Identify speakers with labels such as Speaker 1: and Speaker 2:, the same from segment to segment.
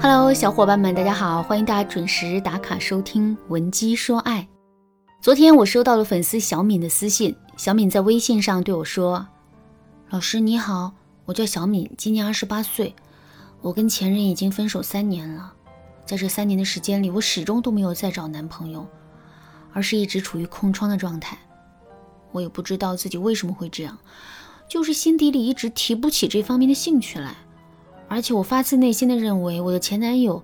Speaker 1: Hello，小伙伴们，大家好，欢迎大家准时打卡收听《闻鸡说爱》。昨天我收到了粉丝小敏的私信，小敏在微信上对我说：“老师你好，我叫小敏，今年二十八岁，我跟前任已经分手三年了，在这三年的时间里，我始终都没有再找男朋友，而是一直处于空窗的状态。我也不知道自己为什么会这样，就是心底里一直提不起这方面的兴趣来。”而且我发自内心的认为，我的前男友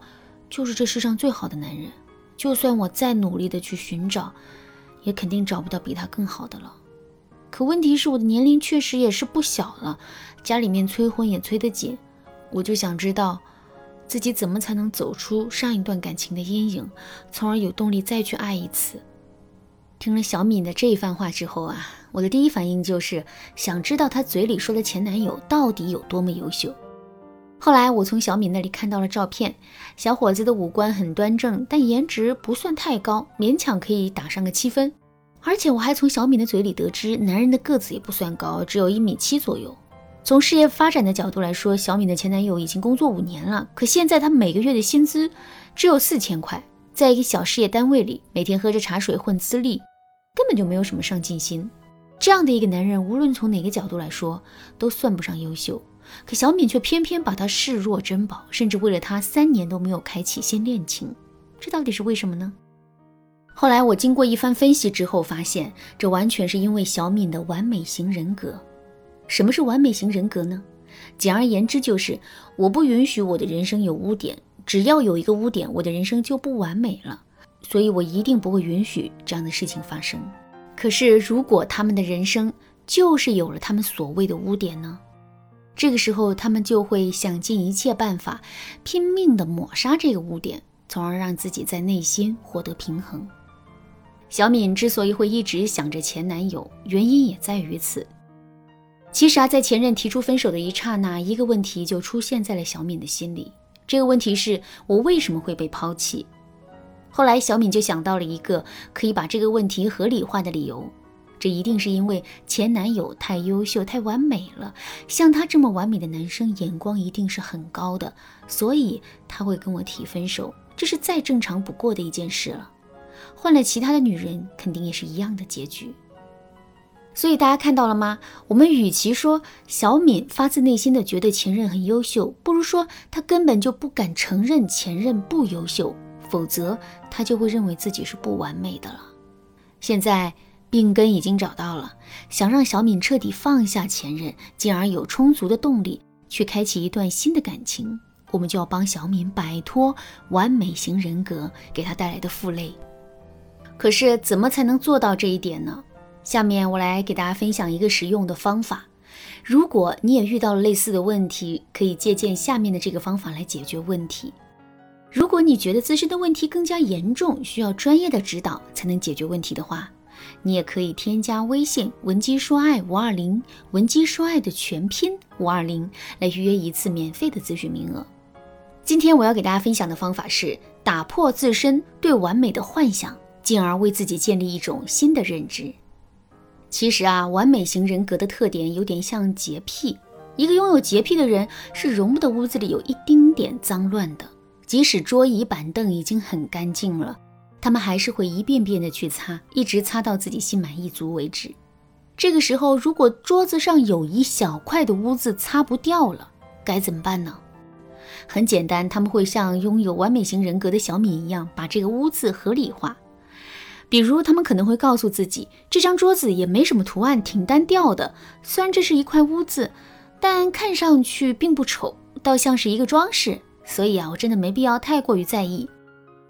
Speaker 1: 就是这世上最好的男人。就算我再努力的去寻找，也肯定找不到比他更好的了。可问题是，我的年龄确实也是不小了，家里面催婚也催得紧。我就想知道，自己怎么才能走出上一段感情的阴影，从而有动力再去爱一次。听了小敏的这一番话之后啊，我的第一反应就是想知道她嘴里说的前男友到底有多么优秀。后来我从小敏那里看到了照片，小伙子的五官很端正，但颜值不算太高，勉强可以打上个七分。而且我还从小敏的嘴里得知，男人的个子也不算高，只有一米七左右。从事业发展的角度来说，小敏的前男友已经工作五年了，可现在他每个月的薪资只有四千块，在一个小事业单位里，每天喝着茶水混资历，根本就没有什么上进心。这样的一个男人，无论从哪个角度来说，都算不上优秀。可小敏却偏偏把他视若珍宝，甚至为了他三年都没有开启新恋情，这到底是为什么呢？后来我经过一番分析之后，发现这完全是因为小敏的完美型人格。什么是完美型人格呢？简而言之，就是我不允许我的人生有污点，只要有一个污点，我的人生就不完美了。所以我一定不会允许这样的事情发生。可是如果他们的人生就是有了他们所谓的污点呢？这个时候，他们就会想尽一切办法，拼命地抹杀这个污点，从而让自己在内心获得平衡。小敏之所以会一直想着前男友，原因也在于此。其实啊，在前任提出分手的一刹那，一个问题就出现在了小敏的心里。这个问题是我为什么会被抛弃？后来，小敏就想到了一个可以把这个问题合理化的理由。这一定是因为前男友太优秀、太完美了，像他这么完美的男生，眼光一定是很高的，所以他会跟我提分手，这是再正常不过的一件事了。换了其他的女人，肯定也是一样的结局。所以大家看到了吗？我们与其说小敏发自内心的觉得前任很优秀，不如说她根本就不敢承认前任不优秀，否则她就会认为自己是不完美的了。现在。病根已经找到了，想让小敏彻底放下前任，进而有充足的动力去开启一段新的感情，我们就要帮小敏摆脱完美型人格给她带来的负累。可是怎么才能做到这一点呢？下面我来给大家分享一个实用的方法。如果你也遇到了类似的问题，可以借鉴下面的这个方法来解决问题。如果你觉得自身的问题更加严重，需要专业的指导才能解决问题的话，你也可以添加微信文姬说爱五二零，文姬说爱的全拼五二零，来预约一次免费的咨询名额。今天我要给大家分享的方法是打破自身对完美的幻想，进而为自己建立一种新的认知。其实啊，完美型人格的特点有点像洁癖。一个拥有洁癖的人是容不得屋子里有一丁点脏乱的，即使桌椅板凳已经很干净了。他们还是会一遍遍的去擦，一直擦到自己心满意足为止。这个时候，如果桌子上有一小块的污渍擦不掉了，该怎么办呢？很简单，他们会像拥有完美型人格的小敏一样，把这个污渍合理化。比如，他们可能会告诉自己，这张桌子也没什么图案，挺单调的。虽然这是一块污渍，但看上去并不丑，倒像是一个装饰。所以啊，我真的没必要太过于在意。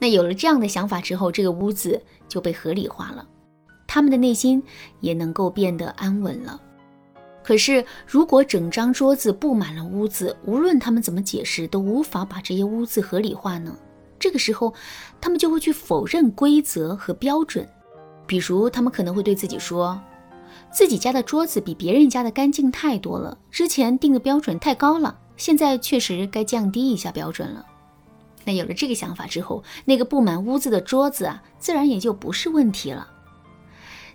Speaker 1: 那有了这样的想法之后，这个屋子就被合理化了，他们的内心也能够变得安稳了。可是，如果整张桌子布满了污渍，无论他们怎么解释，都无法把这些污渍合理化呢？这个时候，他们就会去否认规则和标准。比如，他们可能会对自己说，自己家的桌子比别人家的干净太多了，之前定的标准太高了，现在确实该降低一下标准了。那有了这个想法之后，那个布满污渍的桌子啊，自然也就不是问题了。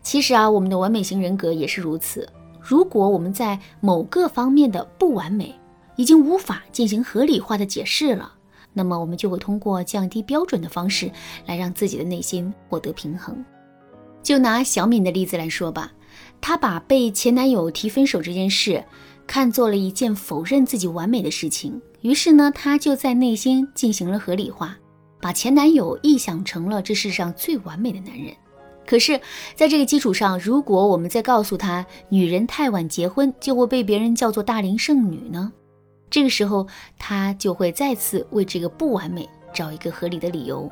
Speaker 1: 其实啊，我们的完美型人格也是如此。如果我们在某个方面的不完美已经无法进行合理化的解释了，那么我们就会通过降低标准的方式来让自己的内心获得平衡。就拿小敏的例子来说吧，她把被前男友提分手这件事看作了一件否认自己完美的事情，于是呢，她就在内心进行了合理化，把前男友臆想成了这世上最完美的男人。可是，在这个基础上，如果我们再告诉她女人太晚结婚就会被别人叫做大龄剩女呢？这个时候，她就会再次为这个不完美找一个合理的理由。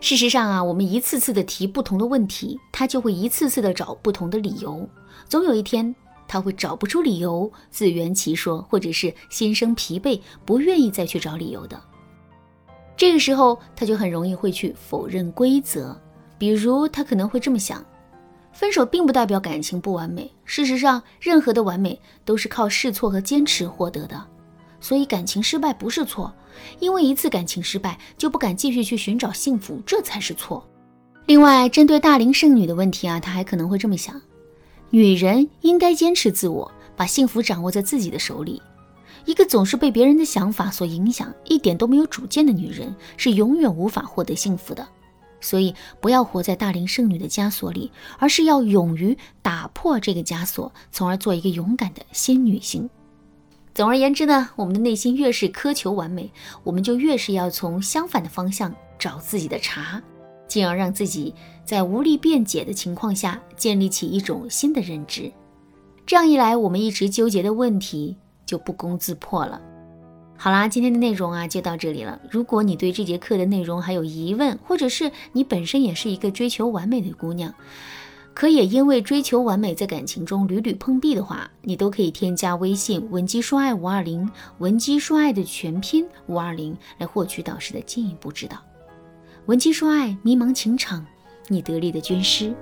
Speaker 1: 事实上啊，我们一次次的提不同的问题，她就会一次次的找不同的理由。总有一天，他会找不出理由，自圆其说，或者是心生疲惫，不愿意再去找理由的。这个时候，他就很容易会去否认规则。比如，他可能会这么想：分手并不代表感情不完美。事实上，任何的完美都是靠试错和坚持获得的。所以，感情失败不是错，因为一次感情失败就不敢继续去寻找幸福，这才是错。另外，针对大龄剩女的问题啊，他还可能会这么想：女人应该坚持自我，把幸福掌握在自己的手里。一个总是被别人的想法所影响、一点都没有主见的女人，是永远无法获得幸福的。所以，不要活在大龄剩女的枷锁里，而是要勇于打破这个枷锁，从而做一个勇敢的新女性。总而言之呢，我们的内心越是苛求完美，我们就越是要从相反的方向找自己的茬，进而让自己在无力辩解的情况下建立起一种新的认知。这样一来，我们一直纠结的问题就不攻自破了。好啦，今天的内容啊就到这里了。如果你对这节课的内容还有疑问，或者是你本身也是一个追求完美的姑娘，可也因为追求完美在感情中屡屡碰壁的话，你都可以添加微信文姬说爱五二零，文姬说爱的全拼五二零来获取导师的进一步指导。文姬说爱，迷茫情场，你得力的军师。